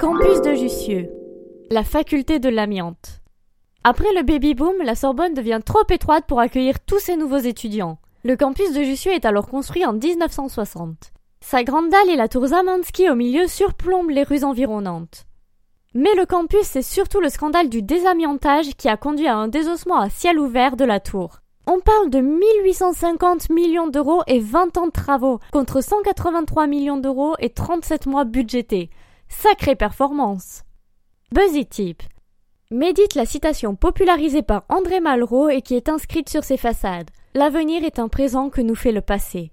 Campus de Jussieu. La faculté de l'amiante. Après le baby-boom, la Sorbonne devient trop étroite pour accueillir tous ces nouveaux étudiants. Le campus de Jussieu est alors construit en 1960. Sa grande dalle et la tour Zamansky au milieu surplombent les rues environnantes. Mais le campus, c'est surtout le scandale du désamiantage qui a conduit à un désossement à ciel ouvert de la tour. On parle de 1850 millions d'euros et 20 ans de travaux, contre 183 millions d'euros et 37 mois budgétés. Sacrée performance. Buzzy Tip. Médite la citation popularisée par André Malraux et qui est inscrite sur ses façades. L'avenir est un présent que nous fait le passé.